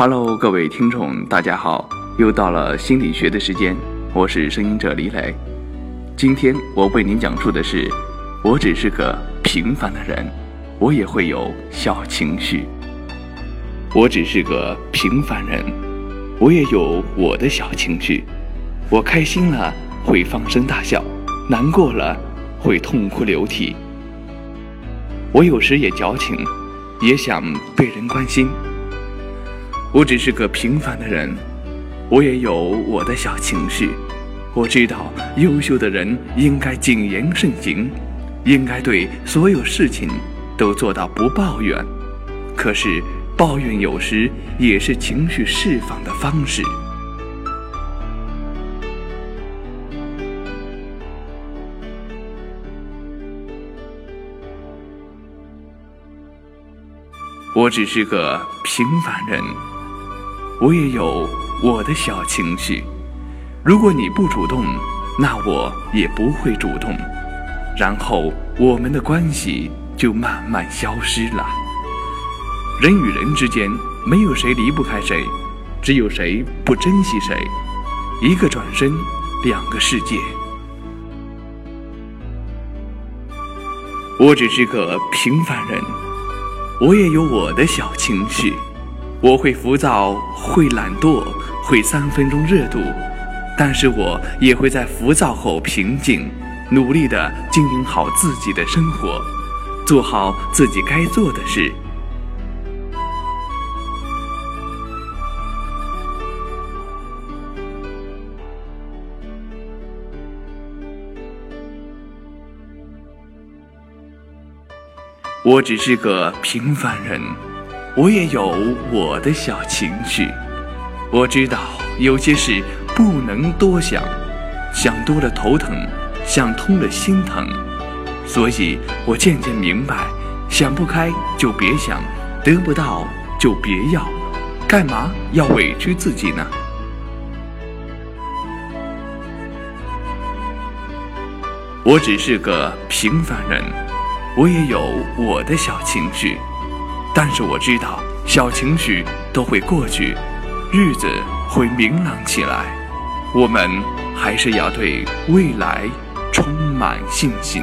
Hello，各位听众，大家好，又到了心理学的时间，我是声音者李磊。今天我为您讲述的是，我只是个平凡的人，我也会有小情绪。我只是个平凡人，我也有我的小情绪。我开心了会放声大笑，难过了会痛哭流涕。我有时也矫情，也想被人关心。我只是个平凡的人，我也有我的小情绪。我知道，优秀的人应该谨言慎行，应该对所有事情都做到不抱怨。可是，抱怨有时也是情绪释放的方式。我只是个平凡人。我也有我的小情绪，如果你不主动，那我也不会主动，然后我们的关系就慢慢消失了。人与人之间没有谁离不开谁，只有谁不珍惜谁。一个转身，两个世界。我只是个平凡人，我也有我的小情绪。我会浮躁，会懒惰，会三分钟热度，但是我也会在浮躁后平静，努力的经营好自己的生活，做好自己该做的事。我只是个平凡人。我也有我的小情绪，我知道有些事不能多想，想多了头疼，想通了心疼，所以我渐渐明白，想不开就别想，得不到就别要，干嘛要委屈自己呢？我只是个平凡人，我也有我的小情绪。但是我知道，小情绪都会过去，日子会明朗起来。我们还是要对未来充满信心。